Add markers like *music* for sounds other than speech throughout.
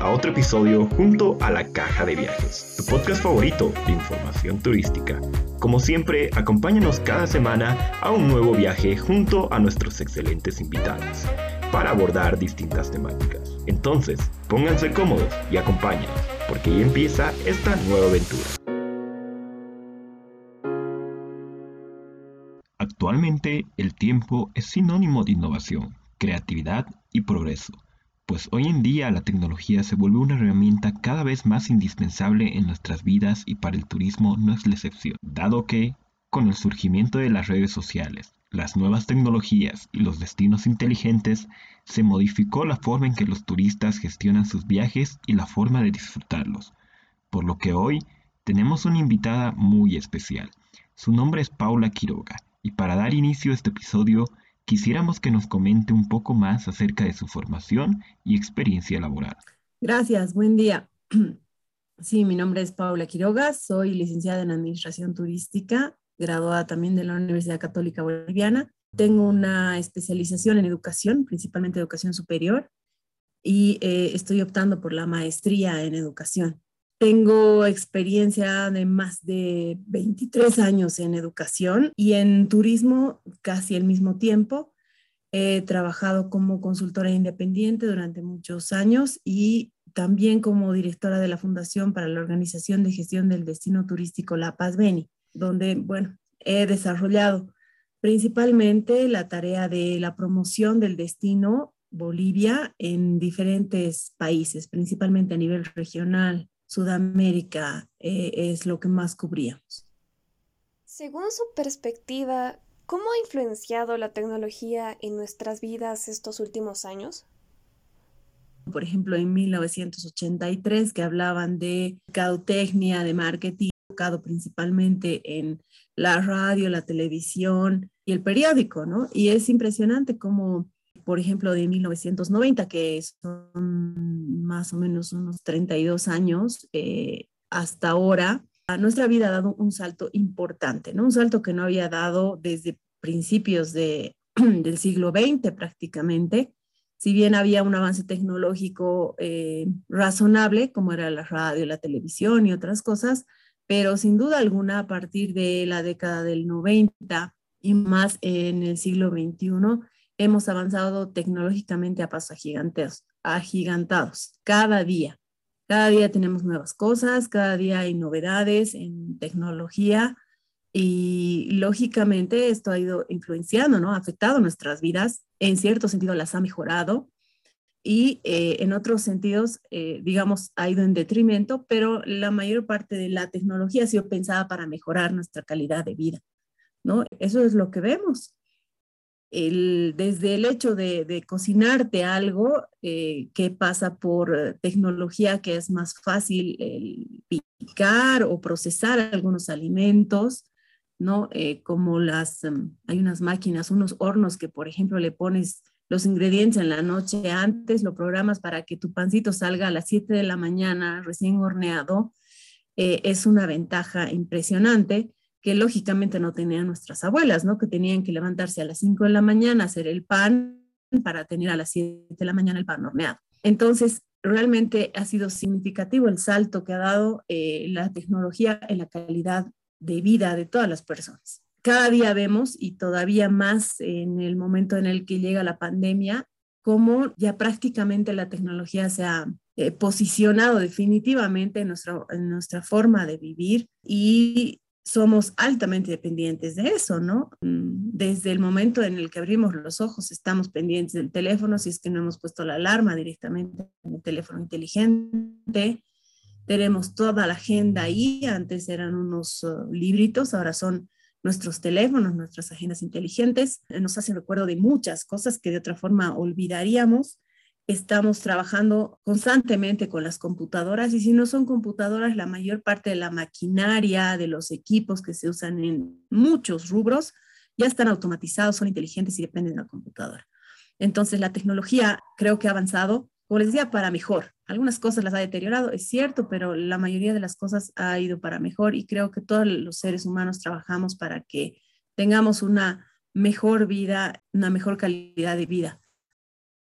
A otro episodio junto a La Caja de Viajes, tu podcast favorito de información turística. Como siempre, acompáñanos cada semana a un nuevo viaje junto a nuestros excelentes invitados para abordar distintas temáticas. Entonces, pónganse cómodos y acompáñenos, porque ya empieza esta nueva aventura. Actualmente, el tiempo es sinónimo de innovación, creatividad y progreso pues hoy en día la tecnología se vuelve una herramienta cada vez más indispensable en nuestras vidas y para el turismo no es la excepción, dado que, con el surgimiento de las redes sociales, las nuevas tecnologías y los destinos inteligentes, se modificó la forma en que los turistas gestionan sus viajes y la forma de disfrutarlos, por lo que hoy tenemos una invitada muy especial. Su nombre es Paula Quiroga, y para dar inicio a este episodio quisiéramos que nos comente un poco más acerca de su formación y experiencia laboral. Gracias, buen día. *clears throat* Sí, mi nombre es Paula Quiroga, soy licenciada en Administración Turística, graduada también de la Universidad Católica Boliviana. Tengo una especialización en educación, principalmente educación superior, y eh, estoy optando por la maestría en educación. Tengo experiencia de más de 23 años en educación y en turismo casi el mismo tiempo. He trabajado como consultora independiente durante muchos años y también como directora de la Fundación para la Organización de Gestión del Destino Turístico La Paz Beni, donde, bueno, he desarrollado principalmente la tarea de la promoción del destino Bolivia en diferentes países, principalmente a nivel regional, Sudamérica eh, es lo que más cubríamos. Según su perspectiva, ¿cómo ha influenciado la tecnología en nuestras vidas estos últimos años? Por ejemplo, en 1983, que hablaban de cautecnia, de marketing, enfocado principalmente en la radio, la televisión y el periódico, ¿no? Y es impresionante cómo por ejemplo, de 1990, que son más o menos unos 32 años, eh, hasta ahora, nuestra vida ha dado un salto importante, ¿no? Un salto que no había dado desde principios de, *clears throat* del siglo XX prácticamente. Si bien había un avance tecnológico eh, razonable, como era la radio, la televisión y otras cosas, pero sin duda alguna a partir de la década del 90 y más en el siglo XXI, hemos avanzado tecnológicamente a pasos agigantados, agigantados cada día. Cada día tenemos nuevas cosas, cada día hay novedades en tecnología y lógicamente esto ha ido influenciando, ¿no? Ha afectado nuestras vidas, en cierto sentido las ha mejorado y eh, en otros sentidos, eh, digamos, ha ido en detrimento, pero la mayor parte de la tecnología ha sido pensada para mejorar nuestra calidad de vida, ¿no? Eso es lo que vemos desde el hecho de, cocinarte algo eh, que pasa por tecnología que es más fácil picar o procesar algunos alimentos, ¿no? Eh, como las, em, hay unas máquinas, unos hornos que, por ejemplo, le pones los ingredientes en la noche antes, lo programas para que tu pancito salga a las 7 de la mañana recién horneado, eh, es una ventaja impresionante que lógicamente no tenían nuestras abuelas, ¿no? Que tenían que levantarse a las 5 de la mañana, hacer el pan para tener a las 7 de la mañana el pan horneado. Entonces, realmente ha sido significativo el salto que ha dado eh, la tecnología en la calidad de vida de todas las personas. Cada día vemos, y todavía más en el momento en el que llega la pandemia, cómo ya prácticamente la tecnología se ha eh, posicionado definitivamente en nuestra, en nuestra forma de vivir y somos altamente dependientes de eso, ¿no? Mm, desde el momento en el que abrimos los ojos estamos pendientes del teléfono, si es que no hemos puesto la alarma directamente en el teléfono inteligente. Tenemos toda la agenda ahí, antes eran unos uh, libritos, ahora son nuestros teléfonos, nuestras agendas inteligentes. Nos hacen recuerdo de muchas cosas que de otra forma olvidaríamos estamos trabajando constantemente con las computadoras y si no son computadoras, la mayor parte de la maquinaria, de los equipos que se usan en muchos rubros, ya están automatizados, son inteligentes y dependen de la computadora. Entonces, la tecnología creo que ha avanzado, como les decía, para mejor. Algunas cosas las ha deteriorado, es cierto, pero la mayoría de las cosas ha ido para mejor y creo que todos los seres humanos trabajamos para que tengamos una mejor vida, una mejor calidad de vida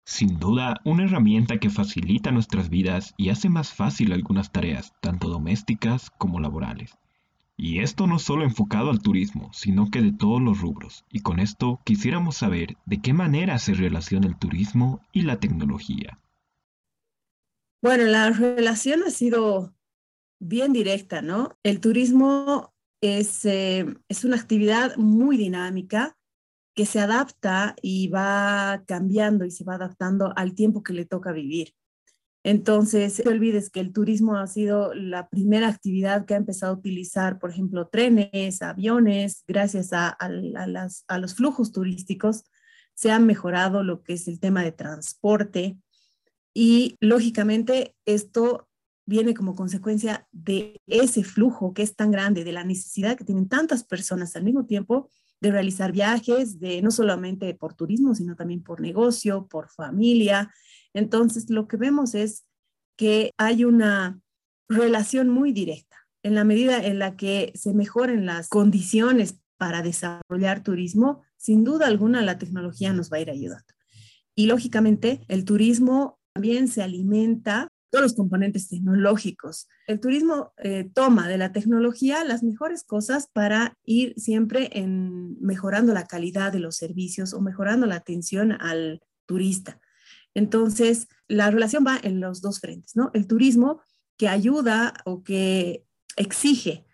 Sin duda, una herramienta que facilita nuestras vidas y hace más fácil algunas tareas, tanto domésticas como laborales. Y esto no solo enfocado al turismo, sino que de todos los rubros. Y con esto quisiéramos saber de qué manera se relaciona el turismo y la tecnología. Bueno, la relación ha sido bien directa, ¿no? El turismo es, eh, es una actividad muy dinámica que se adapta y va cambiando y se va adaptando al tiempo que le toca vivir. Entonces, no olvides que el turismo ha sido la primera actividad que ha empezado a utilizar, por ejemplo, trenes, aviones, gracias a, a los flujos turísticos, se ha mejorado lo que es el tema de transporte y, lógicamente, esto viene como consecuencia de ese flujo que es tan grande, de la necesidad que tienen tantas personas al mismo tiempo de realizar viajes, de no solamente por turismo, sino también por negocio, por familia. Entonces, lo que vemos es que hay una relación muy directa. En la medida en la que se mejoren las condiciones para desarrollar turismo, sin duda alguna la tecnología nos va a ir ayudando. Y lógicamente, el turismo también se alimenta todos los componentes tecnológicos. El turismo eh, toma de la tecnología las mejores cosas para ir siempre en mejorando la calidad de los servicios o mejorando la atención al turista. Entonces, la relación va en los dos frentes, ¿no? El turismo que ayuda o que exige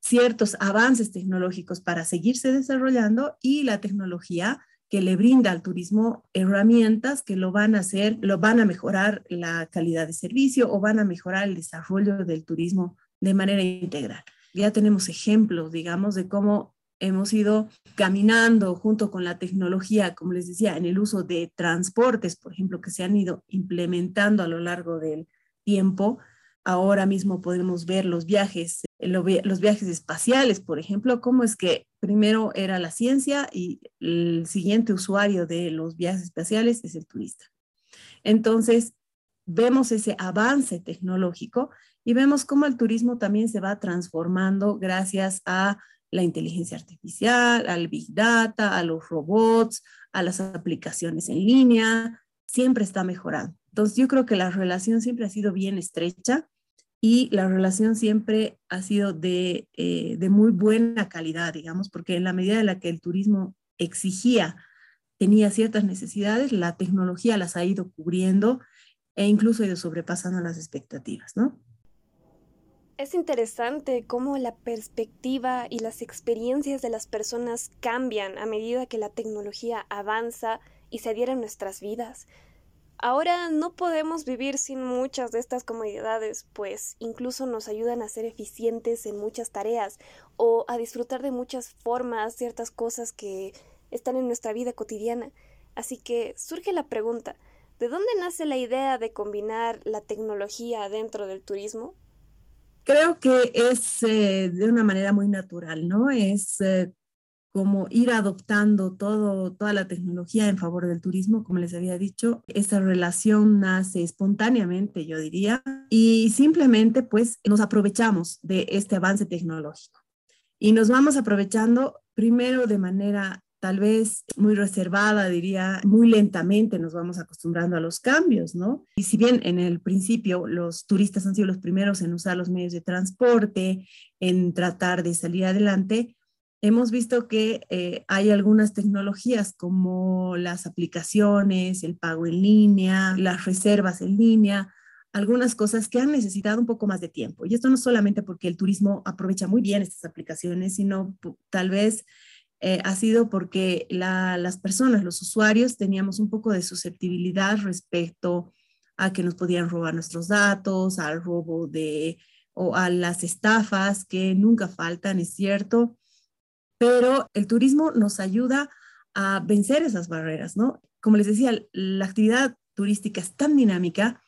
ciertos avances tecnológicos para seguirse desarrollando y la tecnología que le brinda al turismo herramientas que lo van a hacer, lo van a mejorar la calidad de servicio o van a mejorar el desarrollo del turismo de manera integral. Ya tenemos ejemplos, digamos, de cómo hemos ido caminando junto con la tecnología, como les decía, en el uso de transportes, por ejemplo, que se han ido implementando a lo largo del tiempo. Ahora mismo podemos ver los viajes, los viajes espaciales, por ejemplo, cómo es que primero era la ciencia y el siguiente usuario de los viajes espaciales es el turista. Entonces, vemos ese avance tecnológico y vemos cómo el turismo también se va transformando gracias a la inteligencia artificial, al big data, a los robots, a las aplicaciones en línea, siempre está mejorando. Entonces, yo creo que la relación siempre ha sido bien estrecha y la relación siempre ha sido de, eh, de, muy buena calidad, digamos, porque en la medida en la que el turismo exigía, tenía ciertas necesidades, la tecnología las ha ido cubriendo e incluso ha ido sobrepasando las expectativas, ¿no? Es interesante cómo la perspectiva y las experiencias de las personas cambian a medida que la tecnología avanza y se adhiere a nuestras vidas. Ahora no podemos vivir sin muchas de estas comodidades, pues incluso nos ayudan a ser eficientes en muchas tareas o a disfrutar de muchas formas ciertas cosas que están en nuestra vida cotidiana. Así que surge la pregunta, ¿de dónde nace la idea de combinar la tecnología dentro del turismo? Creo que es eh, de una manera muy natural, ¿no? Es eh, como ir adoptando toda la tecnología en favor del turismo, como les había dicho. Esa relación nace espontáneamente, yo diría, y simplemente pues nos aprovechamos de este avance tecnológico. Y nos vamos aprovechando primero de manera tal vez muy reservada, diría, muy lentamente nos vamos acostumbrando a los cambios, ¿no? Y si bien en el principio los turistas han sido los primeros en usar los medios de transporte, en tratar de salir adelante, hemos visto que eh, hay algunas tecnologías como las aplicaciones, el pago en línea, las reservas en línea, algunas cosas que han necesitado un poco más de tiempo. Y esto no solamente porque el turismo aprovecha muy bien estas aplicaciones, sino tal vez eh, ha sido porque las personas, los usuarios, teníamos un poco de susceptibilidad respecto a que nos podían robar nuestros datos, al robo de o a las estafas que nunca faltan, es cierto pero el turismo nos ayuda a vencer esas barreras, ¿no? Como les decía, la actividad turística es tan dinámica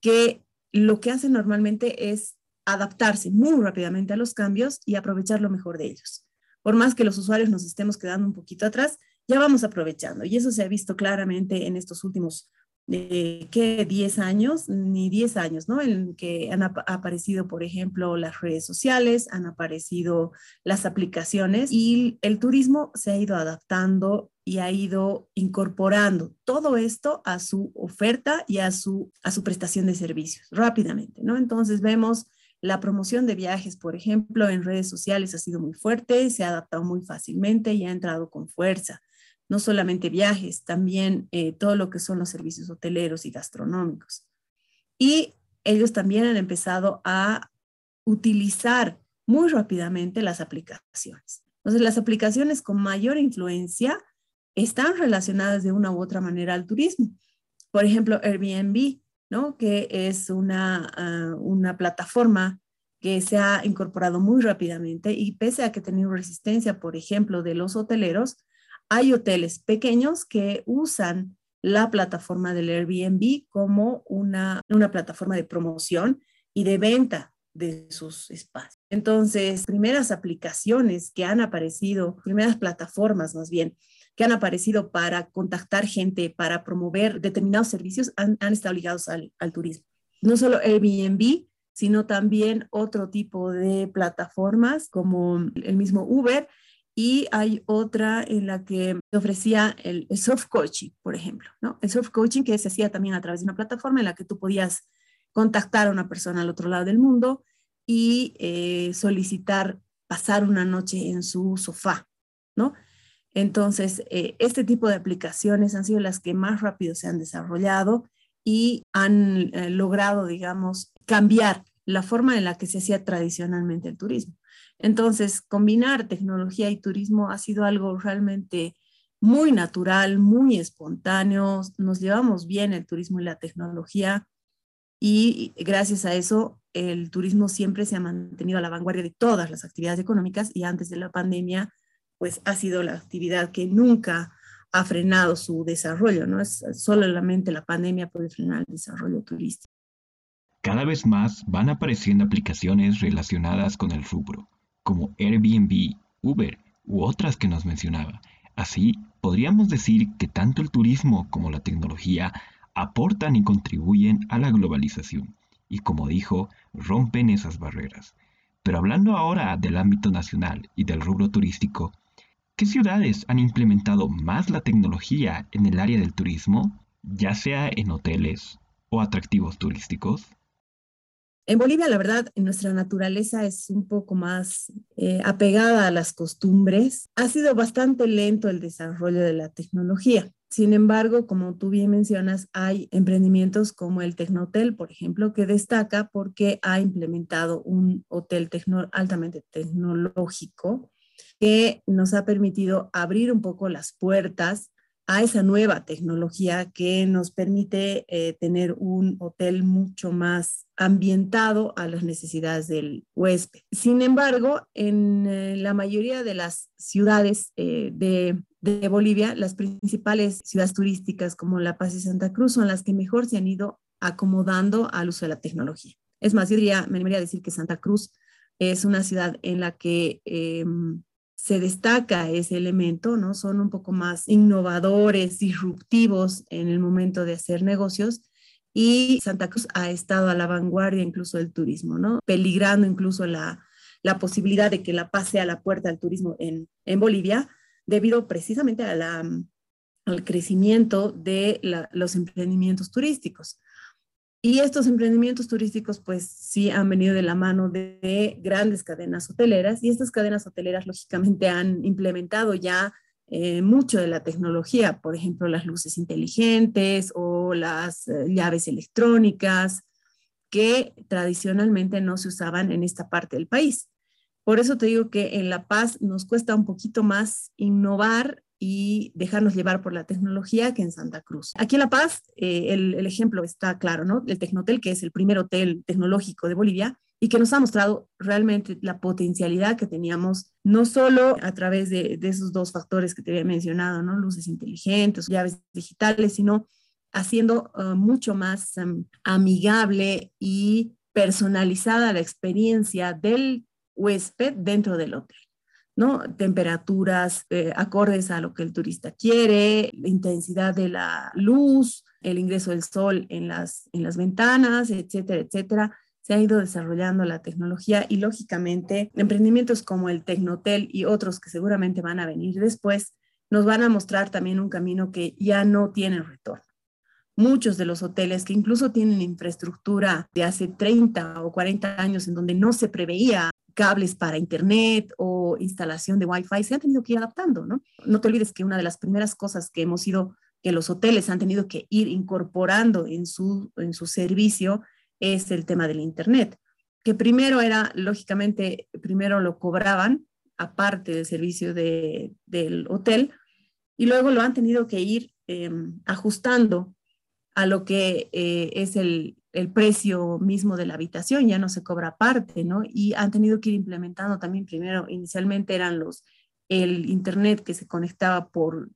que lo que hace normalmente es adaptarse muy rápidamente a los cambios y aprovechar lo mejor de ellos. Por más que los usuarios nos estemos quedando un poquito atrás, ya vamos aprovechando. Y eso se ha visto claramente en estos últimos de ¿qué? 10 años, ni 10 años, ¿no? En que han aparecido, por ejemplo, las redes sociales, han aparecido las aplicaciones y el turismo se ha ido adaptando y ha ido incorporando todo esto a su oferta y a su, a su prestación de servicios rápidamente, ¿no? Entonces vemos la promoción de viajes, por ejemplo, en redes sociales ha sido muy fuerte, se ha adaptado muy fácilmente y ha entrado con fuerza. No solamente viajes, también eh, todo lo que son los servicios hoteleros y gastronómicos. Y ellos también han empezado a utilizar muy rápidamente las aplicaciones. Entonces, las aplicaciones con mayor influencia están relacionadas de una u otra manera al turismo. Por ejemplo, Airbnb, ¿no? que es una, ah, una plataforma que se ha incorporado muy rápidamente y pese a que tenido resistencia, por ejemplo, de los hoteleros, hay hoteles pequeños que usan la plataforma del Airbnb como una, una plataforma de promoción y de venta de sus espacios. Entonces, primeras aplicaciones que han aparecido, primeras plataformas más bien, que han aparecido para contactar gente, para promover determinados servicios, han, estado ligados al, al, turismo. No solo Airbnb, sino también otro tipo de plataformas como el mismo Uber. Y hay otra en la que ofrecía el, soft coaching, por ejemplo, ¿no? El soft coaching que se hacía también a través de una plataforma en la que tú podías contactar a una persona al otro lado del mundo y eh, solicitar pasar una noche en su sofá, ¿no? Entonces, eh, este tipo de aplicaciones han sido las que más rápido se han desarrollado y han eh, logrado, digamos, cambiar la forma en la que se hacía tradicionalmente el turismo. Entonces, combinar tecnología y turismo ha sido algo realmente muy natural, muy espontáneo. Nos llevamos bien el turismo y la tecnología y gracias a eso el turismo siempre se ha mantenido a la vanguardia de todas las actividades económicas y antes de la pandemia pues ha sido la actividad que nunca ha frenado su desarrollo, ¿no? Es solamente la pandemia puede frenar el desarrollo turístico. Cada vez más van apareciendo aplicaciones relacionadas con el rubro, como Airbnb, Uber u otras que nos mencionaba. Así, podríamos decir que tanto el turismo como la tecnología aportan y contribuyen a la globalización y, como dijo, rompen esas barreras. Pero hablando ahora del ámbito nacional y del rubro turístico, ¿Qué ciudades han implementado más la tecnología en el área del turismo, ya sea en hoteles o atractivos turísticos? En Bolivia, la verdad, nuestra naturaleza es un poco más eh, apegada a las costumbres. Ha sido bastante lento el desarrollo de la tecnología. Sin embargo, como tú bien mencionas, hay emprendimientos como el Tecnotel, por ejemplo, que destaca porque ha implementado un hotel altamente tecnológico que nos ha permitido abrir un poco las puertas a esa nueva tecnología que nos permite eh, tener un hotel mucho más ambientado a las necesidades del huésped. Sin embargo, en eh, la mayoría de las ciudades eh, de, Bolivia, las principales ciudades turísticas como La Paz y Santa Cruz son las que mejor se han ido acomodando al uso de la tecnología. Es más, yo diría, me debería decir que Santa Cruz es una ciudad en la que em, se destaca ese elemento, ¿no? Son un poco más innovadores, disruptivos en el momento de hacer negocios y Santa Cruz ha estado a la vanguardia incluso del turismo, ¿no? Peligrando incluso la, la posibilidad de que la pase a la puerta del turismo en, en Bolivia debido precisamente al crecimiento de los emprendimientos turísticos. Y estos emprendimientos turísticos, pues sí han venido de la mano de, grandes cadenas hoteleras y estas cadenas hoteleras, lógicamente, han implementado ya eh, mucho de la tecnología, por ejemplo, las luces inteligentes o las eh, llaves electrónicas, que tradicionalmente no se usaban en esta parte del país. Por eso te digo que en La Paz nos cuesta un poquito más innovar y dejarnos llevar por la tecnología que en Santa Cruz. Aquí en La Paz, eh, el, ejemplo está claro, ¿no? El Tecnotel, que es el primer hotel tecnológico de Bolivia y que nos ha mostrado realmente la potencialidad que teníamos, no solo a través de, esos dos factores que te había mencionado, ¿no? Luces inteligentes, llaves digitales, sino haciendo uh, mucho más um, amigable y personalizada la experiencia del huésped dentro del hotel. ¿No? Temperaturas eh, acordes a lo que el turista quiere, la intensidad de la luz, el ingreso del sol en las, en las ventanas, etcétera, etcétera. Se ha ido desarrollando la tecnología y lógicamente emprendimientos como el Tecnotel y otros que seguramente van a venir después nos van a mostrar también un camino que ya no tiene retorno. Muchos de los hoteles que incluso tienen infraestructura de hace 30 o 40 años en donde no se preveía cables para internet o instalación de Wi-Fi, se han tenido que ir adaptando, ¿no? No te olvides que una de las primeras cosas que hemos ido, que los hoteles han tenido que ir incorporando en su, en su servicio es el tema del internet, que primero era, lógicamente, primero lo cobraban aparte del servicio de, del hotel, y luego lo han tenido que ir em, ajustando a lo que eh, es el, el, precio mismo de la habitación, ya no se cobra aparte, ¿no? Y han tenido que ir implementando también primero, inicialmente eran los, el internet que se conectaba por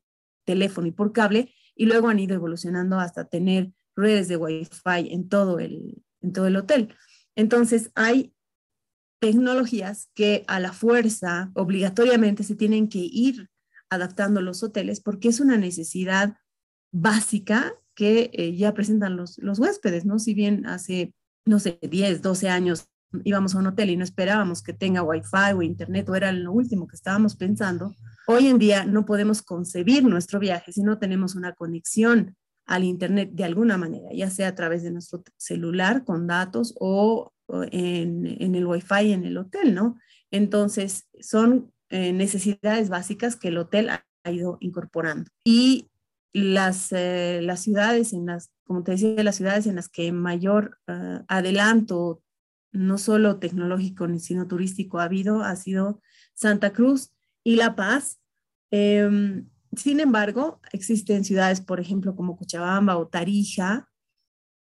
teléfono y por cable, y luego han ido evolucionando hasta tener redes de Wi-Fi en todo el, en todo el hotel. Entonces, hay tecnologías que a la fuerza obligatoriamente se tienen que ir adaptando los hoteles porque es una necesidad básica que eh, ya presentan los, los huéspedes, ¿no? Si bien hace, no sé, 10, 12 años íbamos a un hotel y no esperábamos que tenga wifi o internet o era lo último que estábamos pensando, hoy en día no podemos concebir nuestro viaje si no tenemos una conexión al internet de alguna manera, ya sea a través de nuestro celular con datos o en, en el Wi-Fi en el hotel, ¿no? Entonces, son eh, necesidades básicas que el hotel ha, ido incorporando. Y las, eh, las ciudades en las, como te decía, las ciudades en las que mayor eh, adelanto, no solo tecnológico, sino turístico ha habido, ha sido Santa Cruz y La Paz. Em, sin embargo, existen ciudades, por ejemplo, como Cochabamba o Tarija,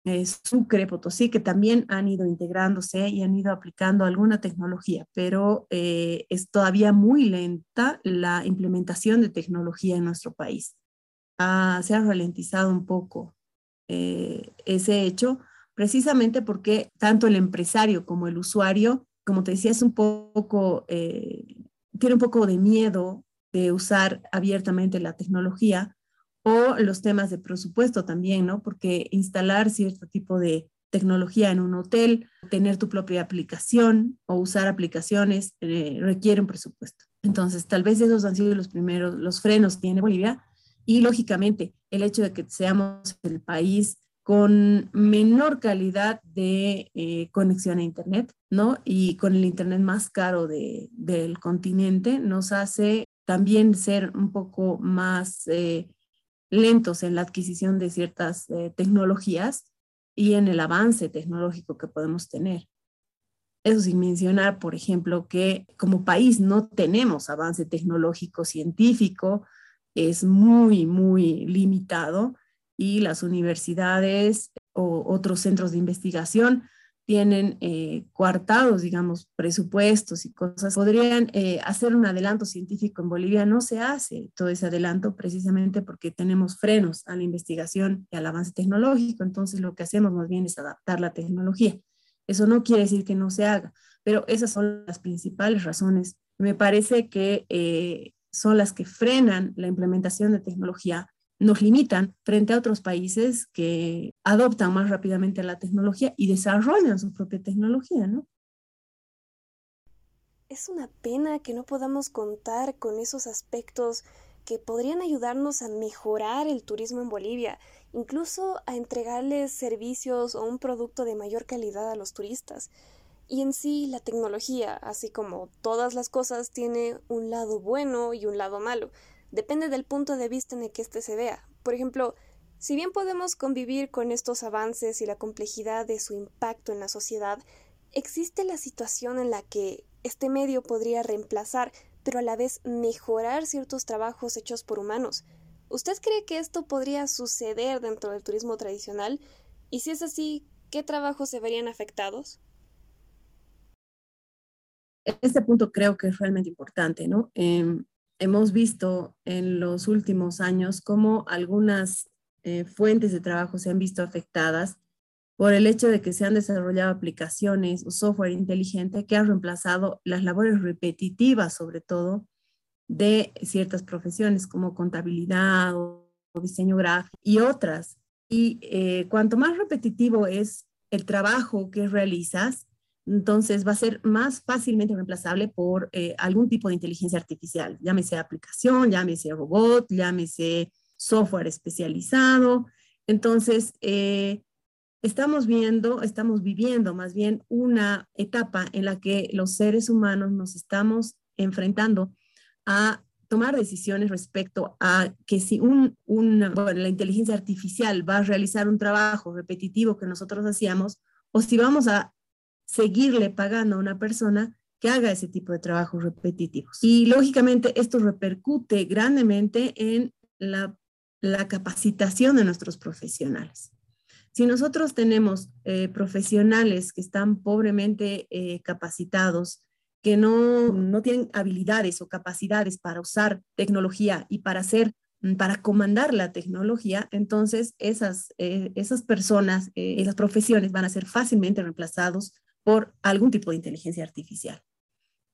eh, Sucre, Potosí, que también han ido integrándose y han ido aplicando alguna tecnología, pero es todavía muy lenta la implementación de tecnología en nuestro país. Ah, se ha ralentizado un poco eh, ese hecho, precisamente porque tanto el empresario como el usuario, como te decía, es un poco, tiene un poco de miedo de usar abiertamente la tecnología o los temas de presupuesto también, ¿no? Porque instalar cierto tipo de tecnología en un hotel, tener tu propia aplicación o usar aplicaciones eh, requiere un presupuesto. Entonces, tal vez esos han sido los primeros, los frenos que tiene Bolivia y lógicamente el hecho de que seamos el país con menor calidad de eh, conexión a Internet, ¿no? Y con el Internet más caro de, del continente, nos hace también ser un poco más eh, lentos en la adquisición de ciertas eh, tecnologías y en el avance tecnológico que podemos tener. Eso sin mencionar, por ejemplo, que como país no tenemos avance tecnológico científico, es muy, muy limitado y las universidades o otros centros de investigación tienen eh, coartados, digamos, presupuestos y cosas, podrían eh, hacer un adelanto científico en Bolivia. No se hace todo ese adelanto precisamente porque tenemos frenos a la investigación y al avance tecnológico. Entonces, lo que hacemos más bien es adaptar la tecnología. Eso no quiere decir que no se haga, pero esas son las principales razones. Me parece que eh, son las que frenan la implementación de tecnología nos limitan frente a otros países que adoptan más rápidamente la tecnología y desarrollan su propia tecnología, ¿no? Es una pena que no podamos contar con esos aspectos que podrían ayudarnos a mejorar el turismo en Bolivia, incluso a entregarles servicios o un producto de mayor calidad a los turistas. Y en sí, la tecnología, así como todas las cosas, tiene un lado bueno y un lado malo. Depende del punto de vista en el que éste se vea. Por ejemplo, si bien podemos convivir con estos avances y la complejidad de su impacto en la sociedad, existe la situación en la que este medio podría reemplazar, pero a la vez mejorar ciertos trabajos hechos por humanos. ¿Usted cree que esto podría suceder dentro del turismo tradicional? Y si es así, ¿qué trabajos se verían afectados? Este punto creo que es realmente importante, ¿no? Em, hemos visto en los últimos años cómo algunas eh, fuentes de trabajo se han visto afectadas por el hecho de que se han desarrollado aplicaciones o software inteligente que han reemplazado las labores repetitivas, sobre todo, de ciertas profesiones como contabilidad o, diseño gráfico y otras. Y eh, cuanto más repetitivo es el trabajo que realizas, Entonces va a ser más fácilmente reemplazable por eh, algún tipo de inteligencia artificial, llámese aplicación, llámese robot, llámese software especializado. Entonces, eh, estamos viendo, estamos viviendo más bien una etapa en la que los seres humanos nos estamos enfrentando a tomar decisiones respecto a que si un, la inteligencia artificial va a realizar un trabajo repetitivo que nosotros hacíamos, o si vamos a seguirle pagando a una persona que haga ese tipo de trabajos repetitivos. Y lógicamente esto repercute grandemente en la, capacitación de nuestros profesionales. Si nosotros tenemos eh, profesionales que están pobremente eh, capacitados, que no, no tienen habilidades o capacidades para usar tecnología y para hacer para comandar la tecnología, entonces esas, eh, esas personas, eh, esas profesiones van a ser fácilmente reemplazados por algún tipo de inteligencia artificial,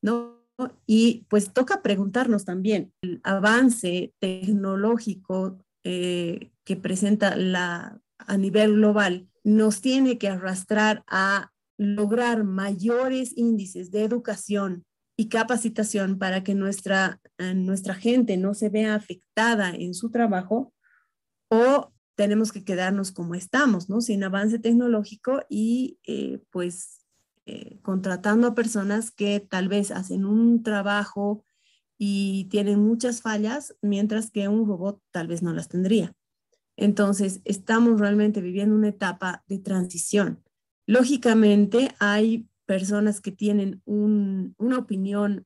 ¿no? Y pues toca preguntarnos también, el avance tecnológico eh, que presenta la, a nivel global nos tiene que arrastrar a lograr mayores índices de educación y capacitación para que nuestra, eh, nuestra gente no se vea afectada en su trabajo o tenemos que quedarnos como estamos, ¿no? Sin avance tecnológico y eh, pues eh, contratando a personas que tal vez hacen un trabajo y tienen muchas fallas, mientras que un robot tal vez no las tendría. Entonces, estamos realmente viviendo una etapa de transición Lógicamente, hay personas que tienen una opinión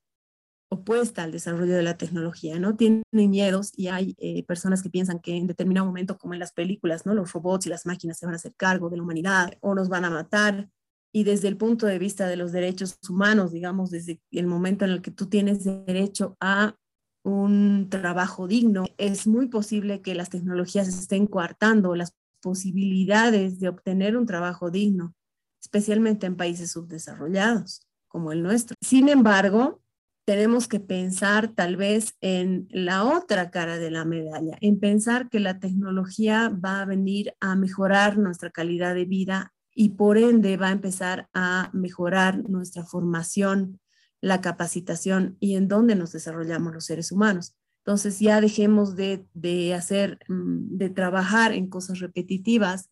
opuesta al desarrollo de la tecnología, ¿no? Tienen miedos y hay eh, personas que piensan que en determinado momento, como en las películas, ¿no? Los robots y las máquinas se van a hacer cargo de la humanidad o nos van a matar. Y desde el punto de vista de los derechos humanos, digamos, desde el momento en el que tú tienes derecho a un trabajo digno, es muy posible que las tecnologías estén coartando las posibilidades de obtener un trabajo digno especialmente en países subdesarrollados como el nuestro. Sin embargo, tenemos que pensar tal vez en la otra cara de la medalla, en pensar que la tecnología va a venir a mejorar nuestra calidad de vida y por ende va a empezar a mejorar nuestra formación, la capacitación y en dónde nos desarrollamos los seres humanos. Entonces ya dejemos de, de hacer, mm, de trabajar en cosas repetitivas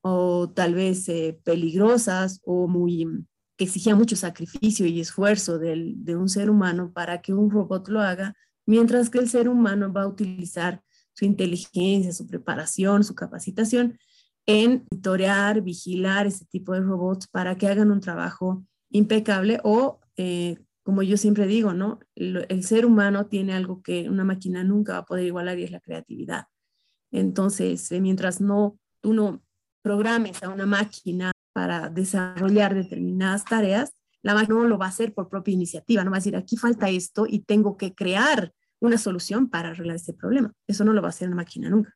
o tal vez eh, peligrosas o muy que exigían mucho sacrificio y esfuerzo de un ser humano para que un robot lo haga, mientras que el ser humano va a utilizar su inteligencia, su preparación, su capacitación en monitorear, vigilar ese tipo de robots para que hagan un trabajo impecable o, eh, como yo siempre digo, ¿no? El, ser humano tiene algo que una máquina nunca va a poder igualar y es la creatividad. Entonces, eh, mientras no, tú no programes a una máquina para desarrollar determinadas tareas, la máquina no lo va a hacer por propia iniciativa, no va a decir, aquí falta esto y tengo que crear una solución para arreglar este problema. Eso no lo va a hacer una máquina nunca.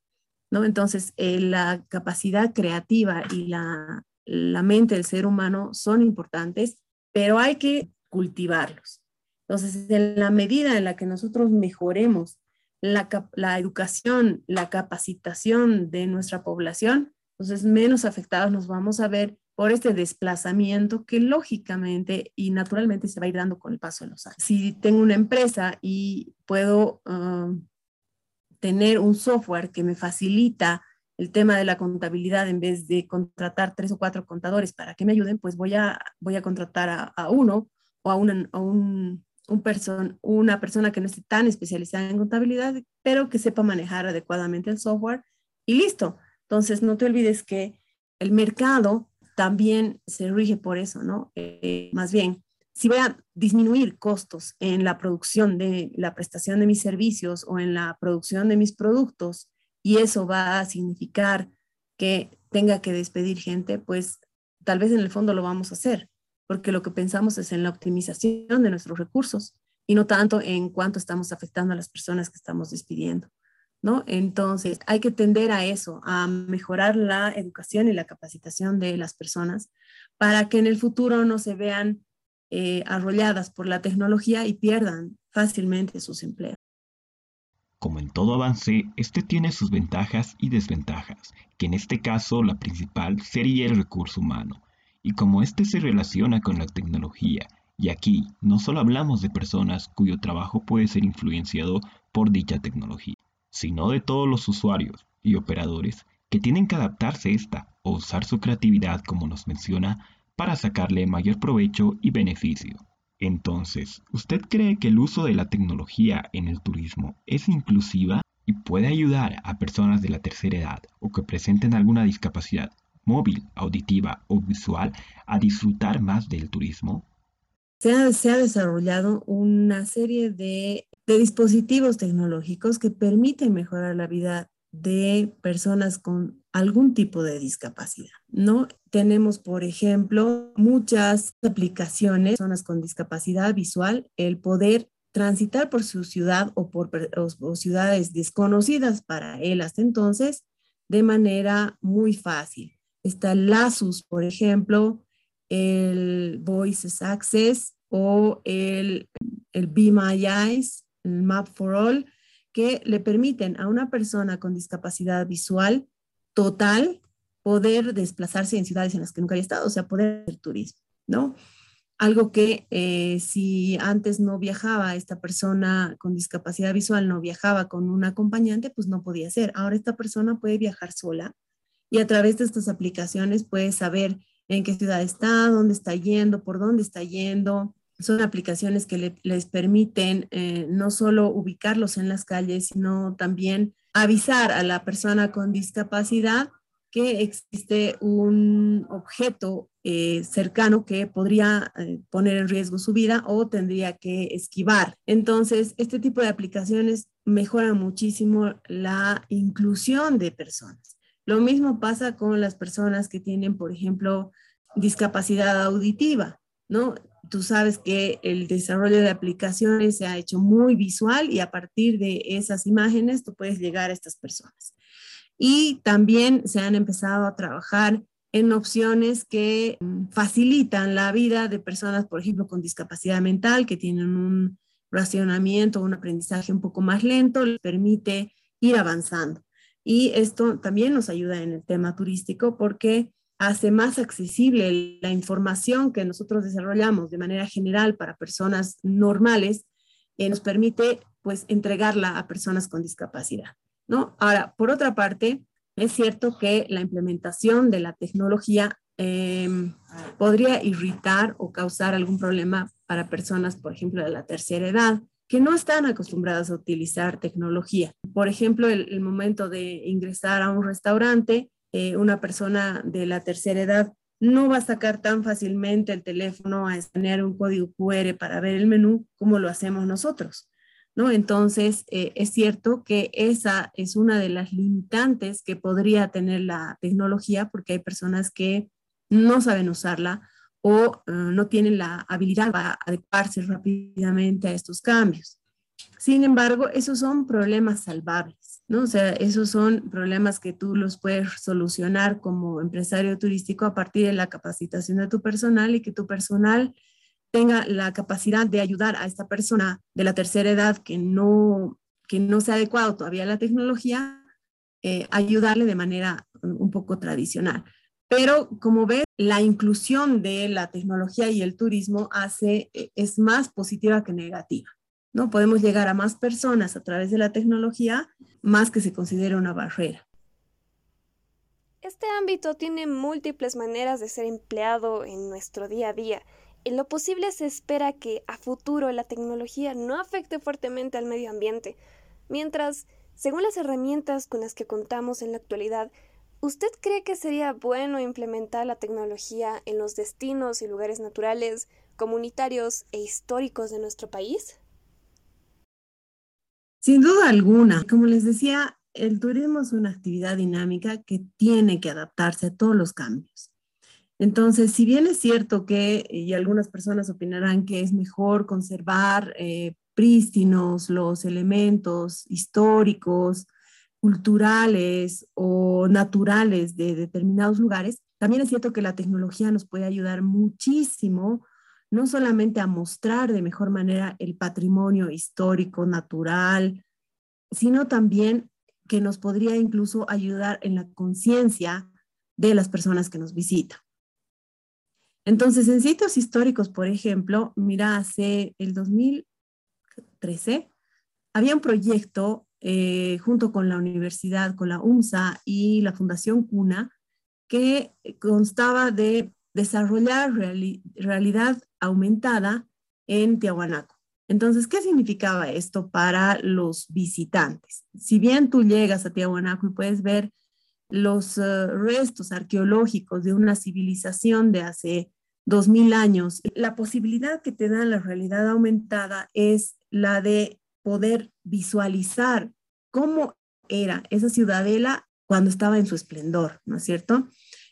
Entonces, eh, la capacidad creativa y la, la mente del ser humano son importantes, pero hay que cultivarlos. Entonces, en la medida en la que nosotros mejoremos la, la educación, la capacitación de nuestra población, entonces, menos afectados nos vamos a ver por este desplazamiento que lógicamente y naturalmente se va a ir dando con el paso de los años. Si tengo una empresa y puedo um, tener un software que me facilita el tema de la contabilidad en vez de contratar tres o cuatro contadores para que me ayuden, pues voy a, voy a contratar a, uno o a, una, un, un person, una persona que no esté tan especializada en contabilidad, pero que sepa manejar adecuadamente el software y listo. Entonces, no te olvides que el mercado también se rige por eso, ¿no? Eh, más bien, si voy a disminuir costos en la producción de la prestación de mis servicios o en la producción de mis productos, y eso va a significar que tenga que despedir gente, pues tal vez en el fondo lo vamos a hacer, porque lo que pensamos es en la optimización de nuestros recursos y no tanto en cuánto estamos afectando a las personas que estamos despidiendo. ¿no? Entonces, hay que tender a eso, a mejorar la educación y la capacitación de las personas para que en el futuro no se vean eh, arrolladas por la tecnología y pierdan fácilmente sus empleos. Como en todo avance, este tiene sus ventajas y desventajas, que en este caso la principal sería el recurso humano. y cómo éste se relaciona con la tecnología. Y aquí no solo hablamos de personas cuyo trabajo puede ser influenciado por dicha tecnología, sino de todos los usuarios y operadores que tienen que adaptarse a esta o usar su creatividad como nos menciona para sacarle mayor provecho y beneficio. Entonces, ¿usted cree que el uso de la tecnología en el turismo es inclusiva y puede ayudar a personas de la tercera edad o que presenten alguna discapacidad móvil, auditiva o visual a disfrutar más del turismo? Se ha, desarrollado una serie de, dispositivos tecnológicos que permiten mejorar la vida de personas con algún tipo de discapacidad, ¿no? Tenemos, por ejemplo, muchas aplicaciones, personas con discapacidad visual, el poder transitar por su ciudad o por ciudades desconocidas para él hasta entonces de manera muy fácil. Está el LASUS, por ejemplo, el Voices Access o el, el Be My Eyes, el Map for All, que le permiten a una persona con discapacidad visual total poder desplazarse en ciudades en las que nunca había estado, o sea, poder hacer turismo, ¿no? Algo que eh, si antes no viajaba esta persona con discapacidad visual, no viajaba con un acompañante, pues no podía hacer. Ahora esta persona puede viajar sola y a través de estas aplicaciones puede saber en qué ciudad está, dónde está yendo, por dónde está yendo. Son aplicaciones que les permiten eh, no solo ubicarlos en las calles, sino también avisar a la persona con discapacidad que existe un objeto eh, cercano que podría eh, poner en riesgo su vida o tendría que esquivar. Entonces, este tipo de aplicaciones mejoran muchísimo la inclusión de personas. Lo mismo pasa con las personas que tienen, por ejemplo, discapacidad auditiva, ¿no? Tú sabes que el desarrollo de aplicaciones se ha hecho muy visual y a partir de esas imágenes tú puedes llegar a estas personas. Y también se han empezado a trabajar en opciones que mm, facilitan la vida de personas, por ejemplo, con discapacidad mental, que tienen un racionamiento, un aprendizaje un poco más lento, les permite ir avanzando. Y esto también nos ayuda en el tema turístico porque hace más accesible la información que nosotros desarrollamos de manera general para personas normales, y nos permite pues entregarla a personas con discapacidad. ¿no? Ahora, por otra parte, es cierto que la implementación de la tecnología em, podría irritar o causar algún problema para personas, por ejemplo, de la tercera edad, que no están acostumbradas a utilizar tecnología. Por ejemplo, el, momento de ingresar a un restaurante, eh, una persona de la tercera edad no va a sacar tan fácilmente el teléfono a escanear un código QR para ver el menú como lo hacemos nosotros. ¿no? Entonces, eh, es cierto que esa es una de las limitantes que podría tener la tecnología porque hay personas que no saben usarla o eh, no tienen la habilidad para adecuarse rápidamente a estos cambios. Sin embargo, esos son problemas salvables, ¿no? O sea, esos son problemas que tú los puedes solucionar como empresario turístico a partir de la capacitación de tu personal y que tu personal tenga la capacidad de ayudar a esta persona de la tercera edad que no, que no se ha adecuado todavía a la tecnología, eh, ayudarle de manera un poco tradicional. Pero como ves, la inclusión de la tecnología y el turismo hace, eh, es más positiva que negativa. ¿No? Podemos llegar a más personas a través de la tecnología, más que se considere una barrera. Este ámbito tiene múltiples maneras de ser empleado en nuestro día a día en lo posible se espera que a futuro la tecnología no afecte fuertemente al medio ambiente, mientras, según las herramientas con las que contamos en la actualidad, ¿usted cree que sería bueno implementar la tecnología en los destinos y lugares naturales, comunitarios e históricos de nuestro país? Sin duda alguna. Como les decía, el turismo es una actividad dinámica que tiene que adaptarse a todos los cambios. Entonces, si bien es cierto que, y algunas personas opinarán que es mejor conservar eh, prístinos los elementos históricos, culturales o naturales de determinados lugares, también es cierto que la tecnología nos puede ayudar muchísimo, no solamente a mostrar de mejor manera el patrimonio histórico, natural, sino también que nos podría incluso ayudar en la conciencia de las personas que nos visitan. Entonces, en sitios históricos, por ejemplo, mira, hace el 2013 había un proyecto eh, junto con la universidad, con la UMSA y la Fundación CUNA, que constaba de desarrollar realidad aumentada en Tiahuanaco. Entonces, ¿qué significaba esto para los visitantes? Si bien tú llegas a Tiahuanaco y puedes ver los eh, restos arqueológicos de una civilización de hace dos mil años, la posibilidad que te da la realidad aumentada es la de poder visualizar cómo era esa ciudadela cuando estaba en su esplendor, ¿no es cierto?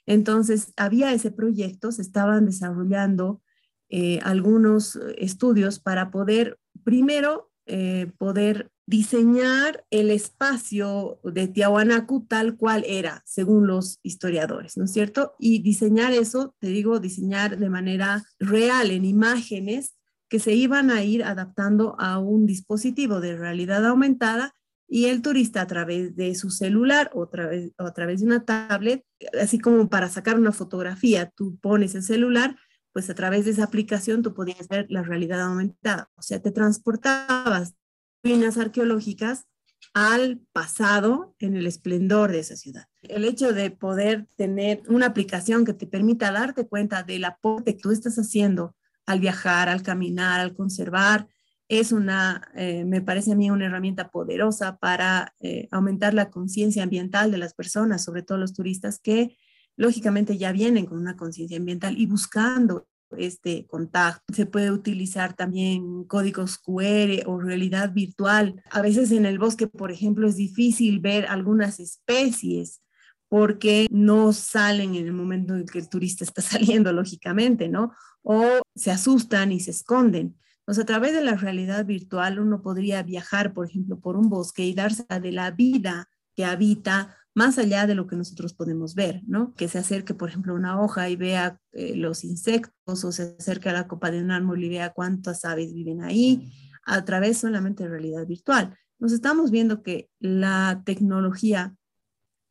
Entonces, había ese proyecto, se estaban desarrollando eh, algunos estudios para poder, primero, eh, poder diseñar el espacio de Tiahuanacu tal cual era, según los historiadores, ¿no es cierto? Y diseñar eso, te digo, diseñar de manera real, en imágenes que se iban a ir adaptando a un dispositivo de realidad aumentada y el turista a través de su celular o, o a través de una tablet, así como para sacar una fotografía, tú pones el celular, pues a través de esa aplicación tú podías ver la realidad aumentada, o sea, te transportabas ruinas arqueológicas al pasado en el esplendor de esa ciudad. El hecho de poder tener una aplicación que te permita darte cuenta del aporte que tú estás haciendo al viajar, al caminar, al conservar, es una, eh, me parece a mí, una herramienta poderosa para eh, aumentar la conciencia ambiental de las personas, sobre todo los turistas que lógicamente ya vienen con una conciencia ambiental y buscando este contacto. Se puede utilizar también códigos QR o realidad virtual. A veces en el bosque, por ejemplo, es difícil ver algunas especies porque no salen en el momento en que el turista está *laughs* saliendo, lógicamente, ¿no? O se asustan y se esconden. Entonces, a través de la realidad virtual uno podría viajar, por ejemplo, por un bosque y darse de la vida que habita más allá de lo que nosotros podemos ver, ¿no? Que se acerque, por ejemplo, a una hoja y vea eh, los insectos o se acerque a la copa de un árbol y vea cuántas aves viven ahí a través solamente de realidad virtual. Nos estamos viendo que la tecnología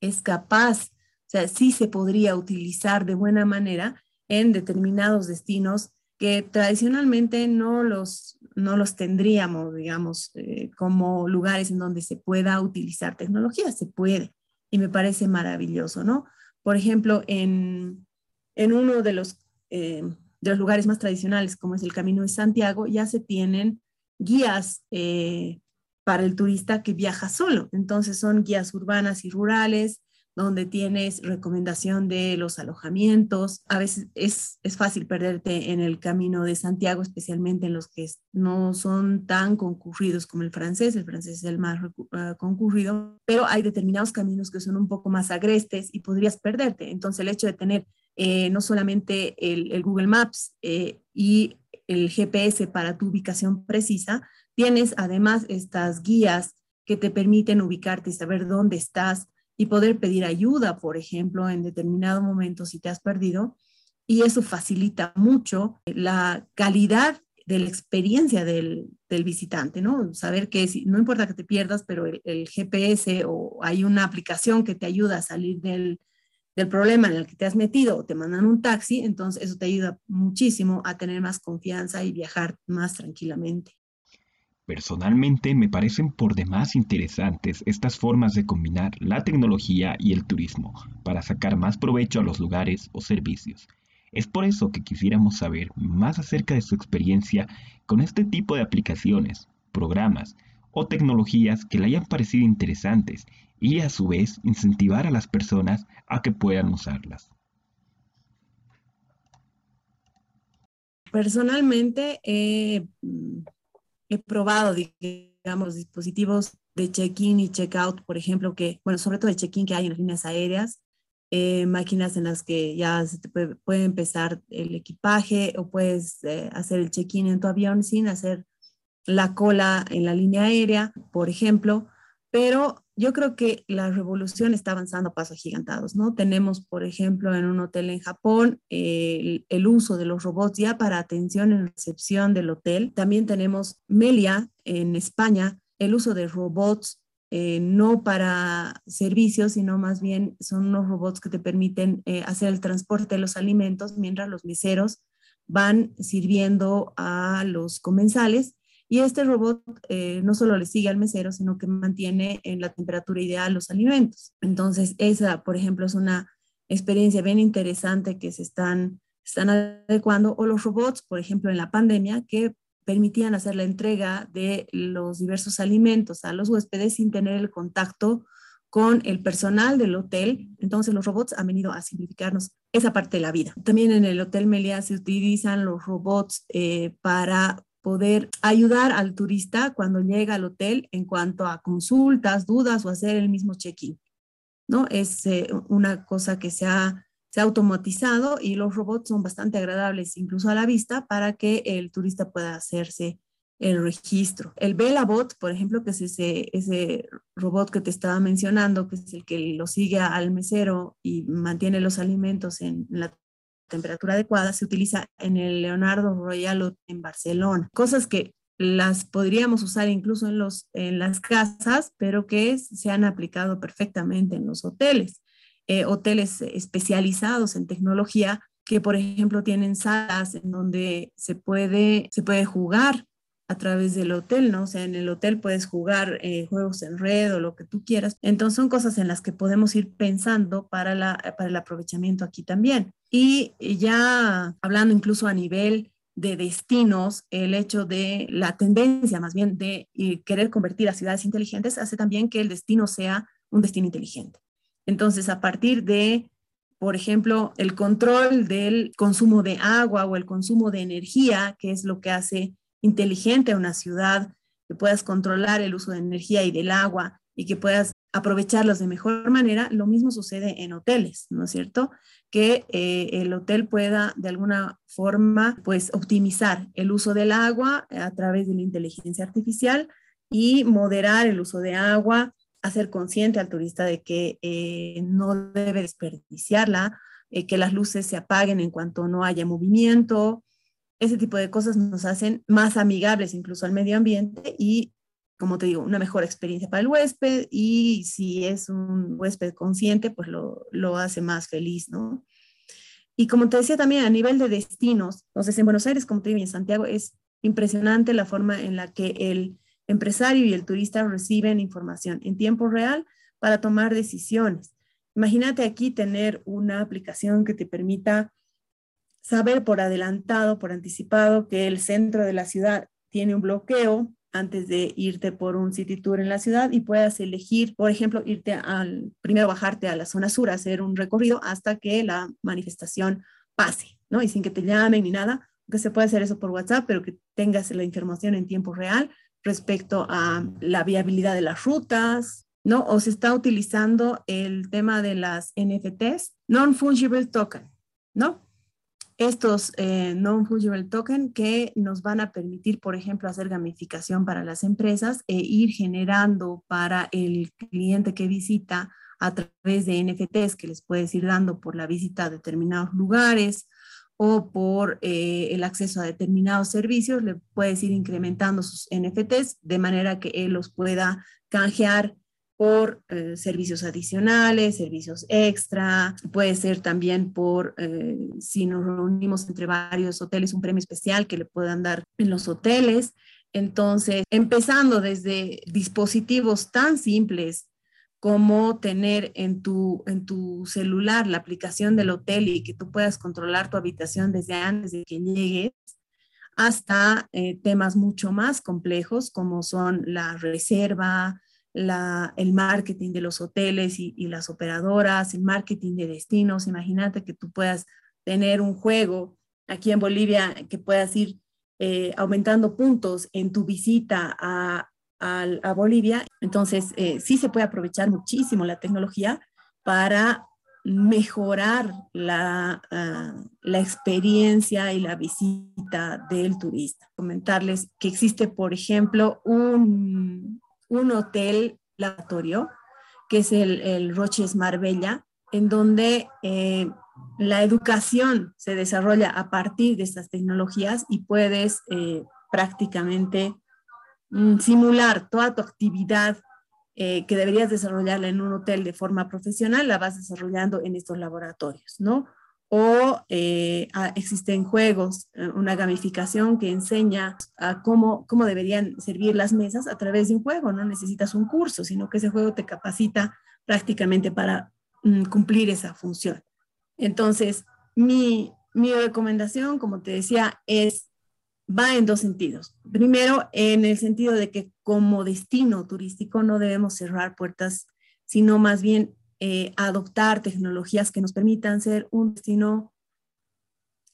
es capaz, o sea, sí se podría utilizar de buena manera en determinados destinos que tradicionalmente no los, no los tendríamos, digamos, eh, como lugares en donde se pueda utilizar tecnología. Se puede y me parece maravilloso, ¿no? Por ejemplo, en, uno de los, eh, de los lugares más tradicionales, como es el Camino de Santiago, ya se tienen guías eh, para el turista que viaja solo. Entonces son guías urbanas y rurales donde tienes recomendación de los alojamientos. A veces es, fácil perderte en el camino de Santiago, especialmente en los que no son tan concurridos como el francés. El francés es el más ah, concurrido, pero hay determinados caminos que son un poco más agrestes y podrías perderte. Entonces el hecho de tener eh, no solamente el, Google Maps eh, y el GPS para tu ubicación precisa, tienes además estas guías que te permiten ubicarte y saber dónde estás, y poder pedir ayuda, por ejemplo, en determinado momento si te has perdido. Y eso facilita mucho la calidad de la experiencia del, visitante, ¿no? Saber que si, no importa que te pierdas, pero el, el, GPS o hay una aplicación que te ayuda a salir del, del problema en el que te has metido o te mandan un taxi, entonces eso te ayuda muchísimo a tener más confianza y viajar más tranquilamente. Personalmente me parecen por demás interesantes estas formas de combinar la tecnología y el turismo para sacar más provecho a los lugares o servicios. Es por eso que quisiéramos saber más acerca de su experiencia con este tipo de aplicaciones, programas o tecnologías que le hayan parecido interesantes y a su vez incentivar a las personas a que puedan usarlas. Personalmente, eh, he probado, digamos, dispositivos de check-in y check-out, por ejemplo, que, bueno, sobre todo el check-in que hay en las líneas aéreas, eh, máquinas en las que ya se puede, empezar el equipaje o puedes eh, hacer el check-in en tu avión sin hacer la cola en la línea aérea, por ejemplo, pero yo creo que la revolución está avanzando a pasos agigantados, ¿no? Tenemos, por ejemplo, en un hotel en Japón, el, uso de los robots ya para atención en recepción del hotel. También tenemos Melia en España, el uso de robots eh, no para servicios, sino más bien son unos robots que te permiten eh, hacer el transporte de los alimentos mientras los meseros van sirviendo a los comensales. Y este robot eh, no solo le sigue al mesero, sino que mantiene en la temperatura ideal los alimentos. Entonces, esa, por ejemplo, es una experiencia bien interesante que se están, están adecuando. O los robots, por ejemplo, en la pandemia, que permitían hacer la entrega de los diversos alimentos a los huéspedes sin tener el contacto con el personal del hotel. Entonces los robots han venido a simplificarnos esa parte de la vida. También en el Hotel Meliá se utilizan los robots eh, para poder ayudar al turista cuando llega al hotel en cuanto a consultas, dudas o hacer el mismo check-in. ¿no? Es eh, una cosa que se ha se automatizado y los robots son bastante agradables incluso a la vista para que el turista pueda hacerse el registro. El Bot, por ejemplo, que es ese, ese robot que te estaba mencionando, que es el que lo sigue al mesero y mantiene los alimentos en la temperatura adecuada, se utiliza en el Leonardo Royal en Barcelona. Cosas que las podríamos usar incluso en, los, en las casas, pero que se han aplicado perfectamente en los hoteles. Eh, hoteles especializados en tecnología que, por ejemplo, tienen salas en donde se puede, se puede jugar a través del hotel, ¿no? O sea, en el hotel puedes jugar eh, juegos en red o lo que tú quieras. Entonces son cosas en las que podemos ir pensando para, la, para el aprovechamiento aquí también. Y ya hablando incluso a nivel de destinos, el hecho de la tendencia más bien de eh, querer convertir a ciudades inteligentes hace también que el destino sea un destino inteligente. Entonces, a partir de, por ejemplo, el control del consumo de agua o el consumo de energía, que es lo que hace inteligente a una ciudad, que puedas controlar el uso de energía y del agua y que puedas aprovecharlos de mejor manera, lo mismo sucede en hoteles, ¿no es cierto? Que eh, el hotel pueda de alguna forma, pues, optimizar el uso del agua a través de la inteligencia artificial y moderar el uso de agua, hacer consciente al turista de que eh, no debe desperdiciarla, eh, que las luces se apaguen en cuanto no haya movimiento. Ese tipo de cosas nos hacen más amigables incluso al medio ambiente y, como te digo, una mejor experiencia para el huésped y si es un huésped consciente, pues lo, lo hace más feliz, ¿no? Y como te decía también a nivel de destinos, entonces en Buenos Aires, como te digo, en Santiago es impresionante la forma en la que el empresario y el turista reciben información en tiempo real para tomar decisiones. Imagínate aquí tener una aplicación que te permita saber por adelantado, por anticipado, que el centro de la ciudad tiene un bloqueo antes de irte por un city tour en la ciudad y puedas elegir, por ejemplo, irte al, primero bajarte a la zona sur, hacer un recorrido hasta que la manifestación pase, ¿no? Y sin que te llamen ni nada, que se puede hacer eso por WhatsApp, pero que tengas la información en tiempo real respecto a la viabilidad de las rutas, ¿no? O se está utilizando el tema de las NFTs, Non-Fungible Token, ¿no? Estos eh, Non-Fungible Token que nos van a permitir, por ejemplo, hacer gamificación para las empresas e ir generando para el cliente que visita a través de NFTs que les puedes ir dando por la visita a determinados lugares o por eh, el acceso a determinados servicios, le puedes ir incrementando sus NFTs de manera que él los pueda canjear por eh, servicios adicionales, servicios extra, puede ser también por, eh, si nos reunimos entre varios hoteles, un premio especial que le puedan dar en los hoteles. Entonces, empezando desde dispositivos tan simples como tener en tu, en tu celular la aplicación del hotel y que tú puedas controlar tu habitación desde antes de que llegues, hasta eh, temas mucho más complejos como son la reserva, la, el marketing de los hoteles y, las operadoras, el marketing de destinos. Imagínate que tú puedas tener un juego aquí en Bolivia que puedas ir eh, aumentando puntos en tu visita a, a, Bolivia. Entonces, eh, sí se puede aprovechar muchísimo la tecnología para mejorar la, ah, la, experiencia y la visita del turista. Comentarles que existe, por ejemplo, un, un hotel laboratorio, que es el, el Roches Marbella, en donde eh, la educación se desarrolla a partir de estas tecnologías y puedes eh, prácticamente Mm, simular toda tu actividad eh, que deberías desarrollarla en un hotel de forma profesional, la vas desarrollando en estos laboratorios, ¿no? O eh, existen juegos, eh, una gamificación que enseña a cómo, cómo deberían servir las mesas a través de un juego. No necesitas un curso, sino que ese juego te capacita prácticamente para mm, cumplir esa función. Entonces, mi, mi recomendación, como te decía, es va en dos sentidos. Primero, en el sentido de que como destino turístico no debemos cerrar puertas, sino más bien eh, adoptar tecnologías que nos permitan ser un destino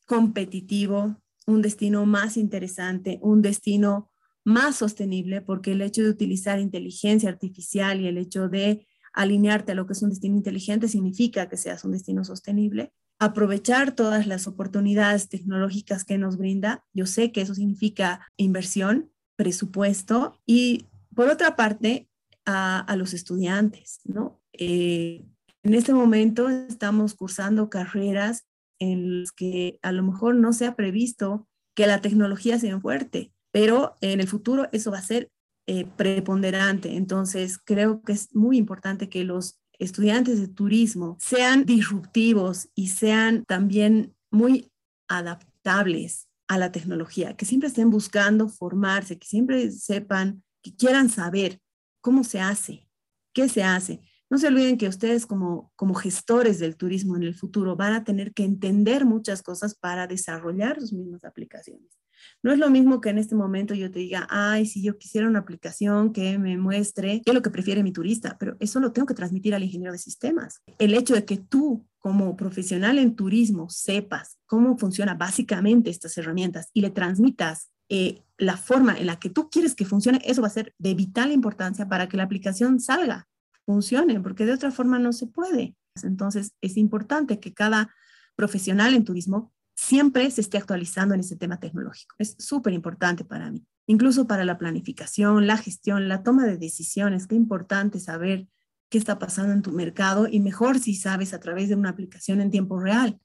competitivo, un destino más interesante, un destino más sostenible, porque el hecho de utilizar inteligencia artificial y el hecho de alinearte a lo que es un destino inteligente significa que seas un destino sostenible aprovechar todas las oportunidades tecnológicas que nos brinda. Yo sé que eso significa inversión, presupuesto y por otra parte a, los estudiantes, ¿no? Eh, en este momento estamos cursando carreras en las que a lo mejor no se ha previsto que la tecnología sea fuerte, pero en el futuro eso va a ser eh, preponderante. Entonces, creo que es muy importante que los estudiantes de turismo sean disruptivos y sean también muy adaptables a la tecnología, que siempre estén buscando formarse, que siempre sepan, que quieran saber cómo se hace, qué se hace. No se olviden que ustedes como, como gestores del turismo en el futuro van a tener que entender muchas cosas para desarrollar sus mismas aplicaciones. No es lo mismo que en este momento yo te diga, ay, si yo quisiera una aplicación que me muestre qué es lo que prefiere mi turista, pero eso lo tengo que transmitir al ingeniero de sistemas. El hecho de que tú como profesional en turismo sepas cómo funciona básicamente estas herramientas y le transmitas eh, la forma en la que tú quieres que funcione, eso va a ser de vital importancia para que la aplicación salga, funcione, porque de otra forma no se puede. Entonces, es importante que cada profesional en turismo siempre se esté actualizando en ese tema tecnológico. Es súper importante para mí, incluso para la planificación, la gestión, la toma de decisiones. Qué importante saber qué está pasando en tu mercado y mejor si sabes a través de una aplicación en tiempo real.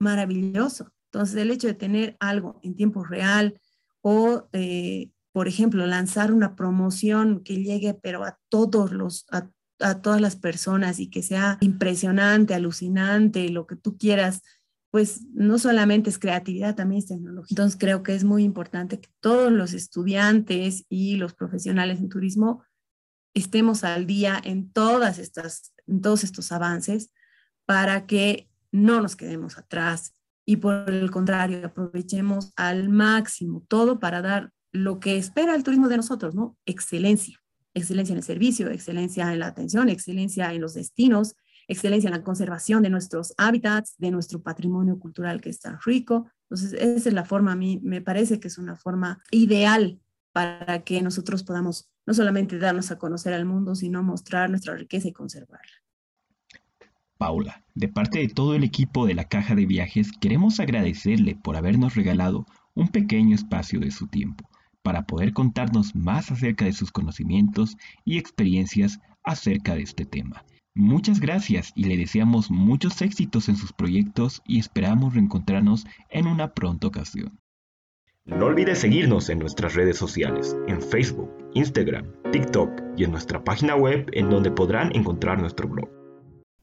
Maravilloso. Entonces, el hecho de tener algo en tiempo real o, eh, por ejemplo, lanzar una promoción que llegue, pero a todos los, a, a todas las personas y que sea impresionante, alucinante, lo que tú quieras pues no solamente es creatividad, también es tecnología. Entonces creo que es muy importante que todos los estudiantes y los profesionales en turismo estemos al día en todas estas, todos estos avances para que no nos quedemos atrás y por el contrario aprovechemos al máximo todo para dar lo que espera el turismo de nosotros, ¿no? Excelencia, excelencia en el servicio, excelencia en la atención, excelencia en los destinos, excelencia en la conservación de nuestros hábitats, de nuestro patrimonio cultural que es tan rico. Entonces, esa es la forma, a mí me parece que es una forma ideal para que nosotros podamos no solamente darnos a conocer al mundo, sino mostrar nuestra riqueza y conservarla. Paula, de parte de todo el equipo de la Caja de Viajes, queremos agradecerle por habernos regalado un pequeño espacio de su tiempo para poder contarnos más acerca de sus conocimientos y experiencias acerca de este tema. Muchas gracias y le deseamos muchos éxitos en sus proyectos y esperamos reencontrarnos en una pronta ocasión. No olvides seguirnos en nuestras redes sociales, en Facebook, Instagram, TikTok y en nuestra página web en donde podrán encontrar nuestro blog.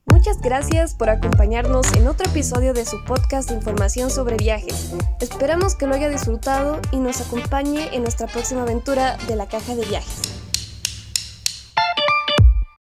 Muchas gracias por acompañarnos en otro episodio de su podcast de información sobre viajes. Esperamos que lo haya disfrutado y nos acompañe en nuestra próxima aventura de la caja de viajes.